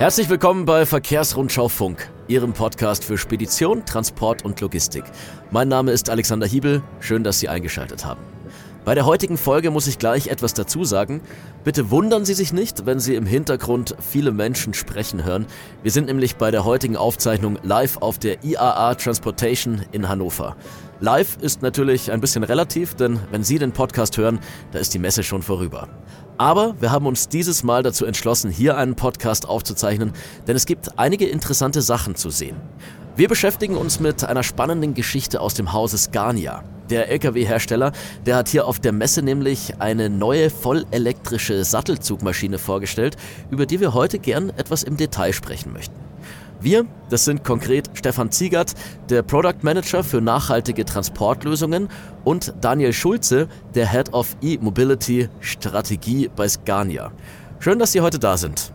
Herzlich willkommen bei Verkehrsrundschau Funk, Ihrem Podcast für Spedition, Transport und Logistik. Mein Name ist Alexander Hiebel, schön, dass Sie eingeschaltet haben. Bei der heutigen Folge muss ich gleich etwas dazu sagen. Bitte wundern Sie sich nicht, wenn Sie im Hintergrund viele Menschen sprechen hören. Wir sind nämlich bei der heutigen Aufzeichnung live auf der IAA Transportation in Hannover. Live ist natürlich ein bisschen relativ, denn wenn Sie den Podcast hören, da ist die Messe schon vorüber. Aber wir haben uns dieses Mal dazu entschlossen, hier einen Podcast aufzuzeichnen, denn es gibt einige interessante Sachen zu sehen. Wir beschäftigen uns mit einer spannenden Geschichte aus dem Hause Scania. Der Lkw-Hersteller, der hat hier auf der Messe nämlich eine neue vollelektrische Sattelzugmaschine vorgestellt, über die wir heute gern etwas im Detail sprechen möchten. Wir, das sind konkret Stefan Ziegert, der Product Manager für nachhaltige Transportlösungen und Daniel Schulze, der Head of E-Mobility Strategie bei Scania. Schön, dass Sie heute da sind.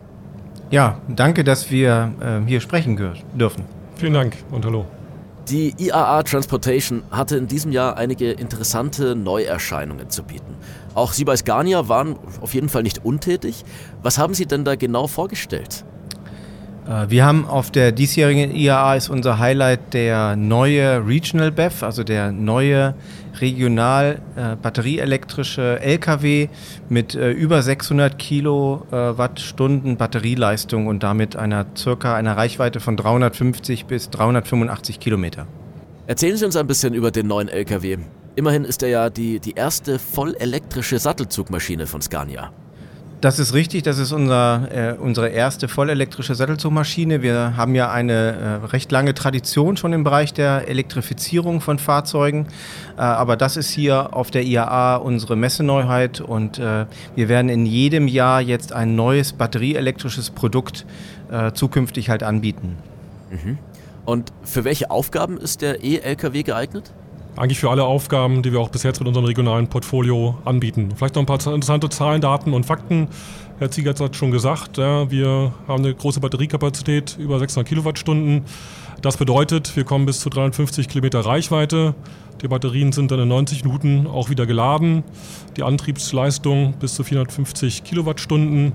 Ja, danke, dass wir äh, hier sprechen dürfen. Vielen Dank und hallo. Die IAA Transportation hatte in diesem Jahr einige interessante Neuerscheinungen zu bieten. Auch Sie bei Scania waren auf jeden Fall nicht untätig. Was haben Sie denn da genau vorgestellt? Äh, wir haben auf der diesjährigen IAA ist unser Highlight der neue Regional BEV, also der neue regional äh, batterieelektrische LKW mit äh, über 600 Kilowattstunden äh, Batterieleistung und damit einer circa einer Reichweite von 350 bis 385 Kilometer. Erzählen Sie uns ein bisschen über den neuen LKW. Immerhin ist er ja die, die erste vollelektrische Sattelzugmaschine von Scania. Das ist richtig, das ist unser, äh, unsere erste vollelektrische Sattelzugmaschine. Wir haben ja eine äh, recht lange Tradition schon im Bereich der Elektrifizierung von Fahrzeugen, äh, aber das ist hier auf der IAA unsere Messeneuheit und äh, wir werden in jedem Jahr jetzt ein neues batterieelektrisches Produkt äh, zukünftig halt anbieten. Mhm. Und für welche Aufgaben ist der E-Lkw geeignet? Eigentlich für alle Aufgaben, die wir auch bis jetzt mit unserem regionalen Portfolio anbieten. Vielleicht noch ein paar interessante Zahlen, Daten und Fakten. Herr Ziegert hat schon gesagt, ja, wir haben eine große Batteriekapazität, über 600 Kilowattstunden. Das bedeutet, wir kommen bis zu 350 Kilometer Reichweite. Die Batterien sind dann in 90 Minuten auch wieder geladen. Die Antriebsleistung bis zu 450 Kilowattstunden.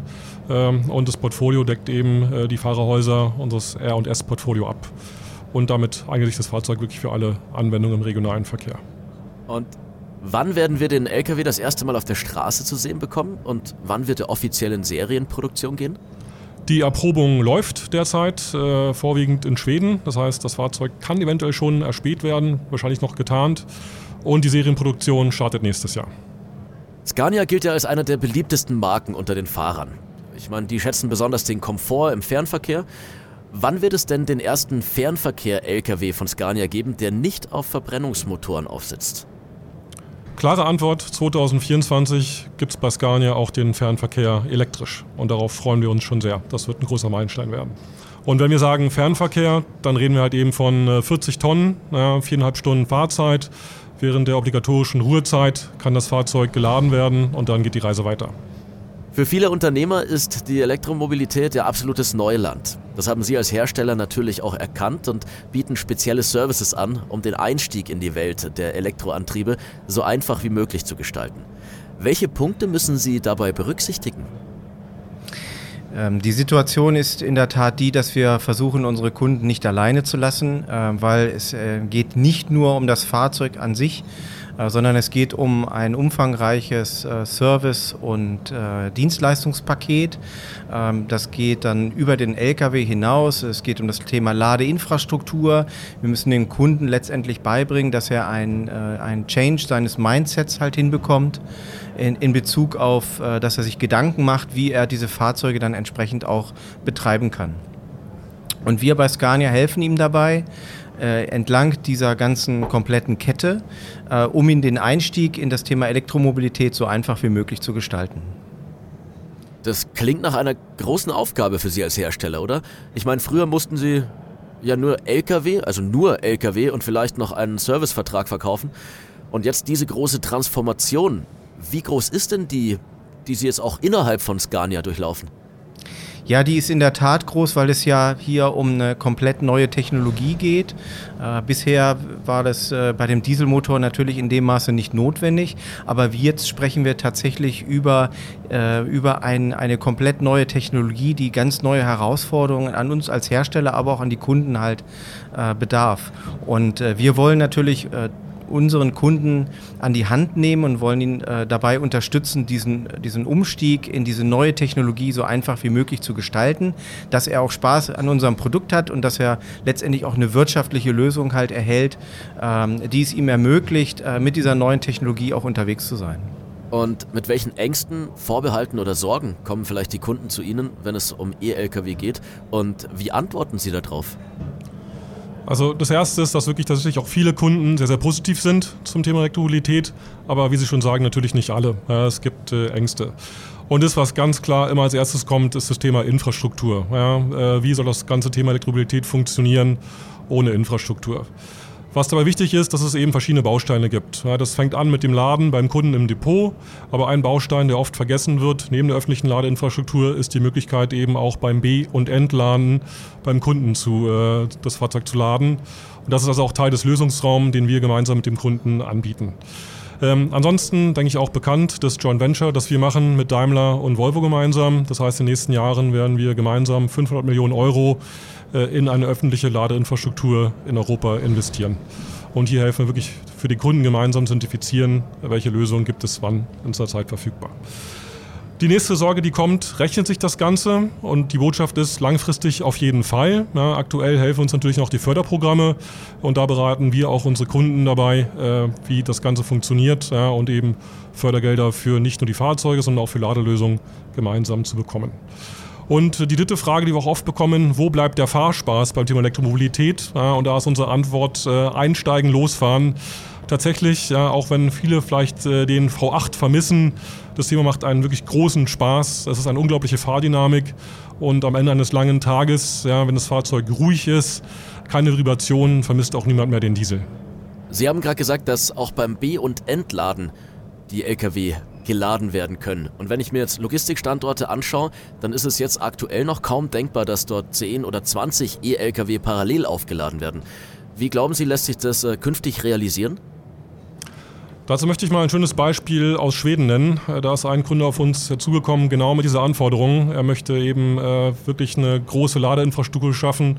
Ähm, und das Portfolio deckt eben äh, die Fahrerhäuser unseres R&S-Portfolio ab und damit eignet sich das Fahrzeug wirklich für alle Anwendungen im regionalen Verkehr. Und wann werden wir den LKW das erste Mal auf der Straße zu sehen bekommen und wann wird er offiziell in Serienproduktion gehen? Die Erprobung läuft derzeit äh, vorwiegend in Schweden. Das heißt, das Fahrzeug kann eventuell schon erspäht werden, wahrscheinlich noch getarnt. Und die Serienproduktion startet nächstes Jahr. Scania gilt ja als einer der beliebtesten Marken unter den Fahrern. Ich meine, die schätzen besonders den Komfort im Fernverkehr Wann wird es denn den ersten Fernverkehr-Lkw von Scania geben, der nicht auf Verbrennungsmotoren aufsitzt? Klare Antwort, 2024 gibt es bei Scania auch den Fernverkehr elektrisch. Und darauf freuen wir uns schon sehr. Das wird ein großer Meilenstein werden. Und wenn wir sagen Fernverkehr, dann reden wir halt eben von 40 äh, Tonnen, viereinhalb Stunden Fahrzeit. Während der obligatorischen Ruhezeit kann das Fahrzeug geladen werden und dann geht die Reise weiter. Für viele Unternehmer ist die Elektromobilität ja absolutes Neuland. Das haben Sie als Hersteller natürlich auch erkannt und bieten spezielle Services an, um den Einstieg in die Welt der Elektroantriebe so einfach wie möglich zu gestalten. Welche Punkte müssen Sie dabei berücksichtigen? Ähm, die Situation ist in der Tat die, dass wir versuchen, unsere Kunden nicht alleine zu lassen, äh, weil es äh, geht nicht nur um das Fahrzeug an sich, sondern es geht um ein umfangreiches äh, Service- und äh, Dienstleistungspaket. Ähm, das geht dann über den Lkw hinaus. Es geht um das Thema Ladeinfrastruktur. Wir müssen dem Kunden letztendlich beibringen, dass er ein, ein Change seines Mindsets halt hinbekommt in, in Bezug auf, dass er sich Gedanken macht, wie er diese Fahrzeuge dann entsprechend auch betreiben kann. Und wir bei Scania helfen ihm dabei, äh, entlang dieser ganzen kompletten Kette, äh, um ihn den Einstieg in das Thema Elektromobilität so einfach wie möglich zu gestalten. Das klingt nach einer großen Aufgabe für Sie als Hersteller, oder? Ich meine, früher mussten Sie ja nur LKW, also nur LKW und vielleicht noch einen Servicevertrag verkaufen. Und jetzt diese große Transformation. Wie groß ist denn die, die Sie jetzt auch innerhalb von Scania durchlaufen? Ja, die ist in der Tat groß, weil es ja hier um eine komplett neue Technologie geht. Äh, bisher war das äh, bei dem Dieselmotor natürlich in dem Maße nicht notwendig, aber jetzt sprechen wir tatsächlich über, äh, über ein, eine komplett neue Technologie, die ganz neue Herausforderungen an uns als Hersteller, aber auch an die Kunden halt äh, bedarf. Und äh, wir wollen natürlich äh, unseren Kunden an die Hand nehmen und wollen ihn äh, dabei unterstützen, diesen, diesen Umstieg in diese neue Technologie so einfach wie möglich zu gestalten, dass er auch Spaß an unserem Produkt hat und dass er letztendlich auch eine wirtschaftliche Lösung halt erhält, ähm, die es ihm ermöglicht, äh, mit dieser neuen Technologie auch unterwegs zu sein. Und mit welchen Ängsten, Vorbehalten oder Sorgen kommen vielleicht die Kunden zu Ihnen, wenn es um E-Lkw geht? Und wie antworten Sie darauf? Also das Erste ist, dass wirklich tatsächlich auch viele Kunden sehr, sehr positiv sind zum Thema Elektromobilität, aber wie Sie schon sagen, natürlich nicht alle. Ja, es gibt äh, Ängste. Und das, was ganz klar immer als erstes kommt, ist das Thema Infrastruktur. Ja, äh, wie soll das ganze Thema Elektromobilität funktionieren ohne Infrastruktur? Was dabei wichtig ist, dass es eben verschiedene Bausteine gibt. Das fängt an mit dem Laden beim Kunden im Depot, aber ein Baustein, der oft vergessen wird, neben der öffentlichen Ladeinfrastruktur, ist die Möglichkeit eben auch beim B- und Entladen beim Kunden zu, äh, das Fahrzeug zu laden. Und das ist also auch Teil des Lösungsraums, den wir gemeinsam mit dem Kunden anbieten. Ähm, ansonsten denke ich auch bekannt, das Joint Venture, das wir machen mit Daimler und Volvo gemeinsam. Das heißt, in den nächsten Jahren werden wir gemeinsam 500 Millionen Euro äh, in eine öffentliche Ladeinfrastruktur in Europa investieren. Und hier helfen wir wirklich für die Kunden gemeinsam zu identifizieren, welche Lösungen gibt es wann in dieser Zeit verfügbar. Die nächste Sorge, die kommt, rechnet sich das Ganze? Und die Botschaft ist langfristig auf jeden Fall. Ja, aktuell helfen uns natürlich noch die Förderprogramme und da beraten wir auch unsere Kunden dabei, äh, wie das Ganze funktioniert ja, und eben Fördergelder für nicht nur die Fahrzeuge, sondern auch für Ladelösungen gemeinsam zu bekommen. Und die dritte Frage, die wir auch oft bekommen, wo bleibt der Fahrspaß beim Thema Elektromobilität? Ja, und da ist unsere Antwort äh, einsteigen, losfahren. Tatsächlich, ja, auch wenn viele vielleicht äh, den V8 vermissen, das Thema macht einen wirklich großen Spaß. Es ist eine unglaubliche Fahrdynamik und am Ende eines langen Tages, ja, wenn das Fahrzeug ruhig ist, keine Vibrationen, vermisst auch niemand mehr den Diesel. Sie haben gerade gesagt, dass auch beim B- und Entladen die Lkw geladen werden können. Und wenn ich mir jetzt Logistikstandorte anschaue, dann ist es jetzt aktuell noch kaum denkbar, dass dort 10 oder 20 E-Lkw parallel aufgeladen werden. Wie glauben Sie, lässt sich das äh, künftig realisieren? Dazu möchte ich mal ein schönes Beispiel aus Schweden nennen. Äh, da ist ein Kunde auf uns zugekommen, genau mit dieser Anforderung. Er möchte eben äh, wirklich eine große Ladeinfrastruktur schaffen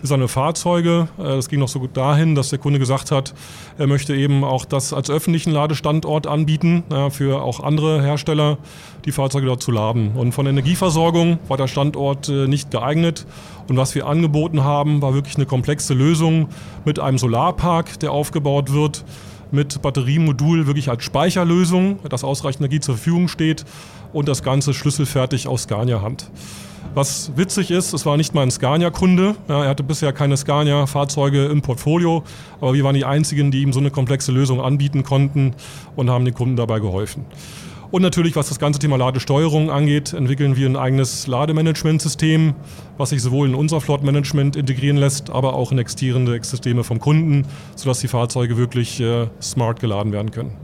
für seine Fahrzeuge. Es äh, ging noch so gut dahin, dass der Kunde gesagt hat, er möchte eben auch das als öffentlichen Ladestandort anbieten, für auch andere Hersteller, die Fahrzeuge dort zu laden. Und von Energieversorgung war der Standort äh, nicht geeignet. Und was wir angeboten haben, war wirklich eine komplexe Lösung mit einem Solarpark, der aufgebaut wird mit Batteriemodul wirklich als Speicherlösung, dass ausreichend Energie zur Verfügung steht und das Ganze schlüsselfertig aus Scania-Hand. Was witzig ist, es war nicht mal ein Scania-Kunde. Ja, er hatte bisher keine Scania-Fahrzeuge im Portfolio, aber wir waren die einzigen, die ihm so eine komplexe Lösung anbieten konnten und haben den Kunden dabei geholfen. Und natürlich, was das ganze Thema Ladesteuerung angeht, entwickeln wir ein eigenes Lademanagementsystem, was sich sowohl in unser Flottmanagement integrieren lässt, aber auch in existierende Systeme vom Kunden, sodass die Fahrzeuge wirklich äh, smart geladen werden können.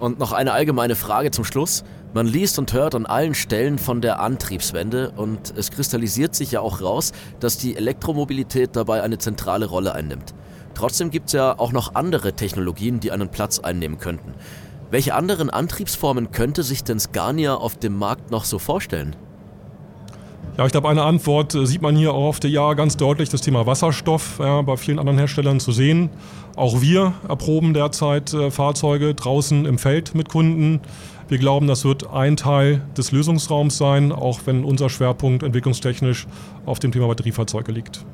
Und noch eine allgemeine Frage zum Schluss. Man liest und hört an allen Stellen von der Antriebswende und es kristallisiert sich ja auch raus, dass die Elektromobilität dabei eine zentrale Rolle einnimmt. Trotzdem gibt es ja auch noch andere Technologien, die einen Platz einnehmen könnten. Welche anderen Antriebsformen könnte sich denn Scania auf dem Markt noch so vorstellen? Ja, ich glaube, eine Antwort äh, sieht man hier auch auf der Ja ganz deutlich, das Thema Wasserstoff ja, bei vielen anderen Herstellern zu sehen. Auch wir erproben derzeit äh, Fahrzeuge draußen im Feld mit Kunden. Wir glauben, das wird ein Teil des Lösungsraums sein, auch wenn unser Schwerpunkt entwicklungstechnisch auf dem Thema Batteriefahrzeuge liegt.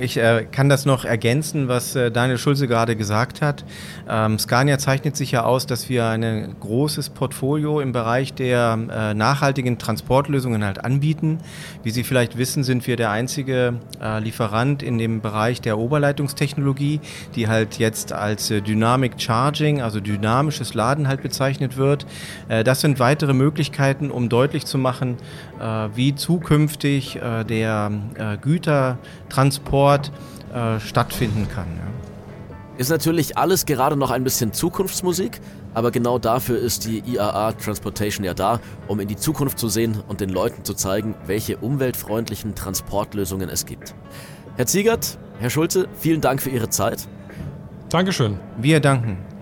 Ich äh, kann das noch ergänzen, was äh, Daniel Schulze gerade gesagt hat. Ähm, Scania zeichnet sich ja aus, dass wir ein großes Portfolio im Bereich der äh, nachhaltigen Transportlösungen halt anbieten. Wie Sie vielleicht wissen, sind wir der einzige äh, Lieferant in dem Bereich der Oberleitungstechnologie, die halt jetzt als äh, Dynamic Charging, also dynamisches Laden halt bezeichnet wird. Äh, das sind weitere Möglichkeiten, um deutlich zu machen, wie zukünftig der Gütertransport Transport äh, stattfinden kann. Ja. Ist natürlich alles gerade noch ein bisschen Zukunftsmusik, aber genau dafür ist die IAA Transportation ja da, um in die Zukunft zu sehen und den Leuten zu zeigen, welche umweltfreundlichen Transportlösungen es gibt. Herr Ziegert, Herr Schulze, vielen Dank für Ihre Zeit. Dankeschön. Wir danken.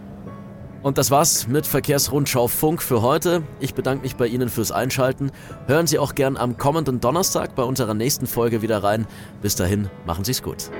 Und das war's mit Verkehrsrundschau Funk für heute. Ich bedanke mich bei Ihnen fürs Einschalten. Hören Sie auch gern am kommenden Donnerstag bei unserer nächsten Folge wieder rein. Bis dahin, machen Sie's gut.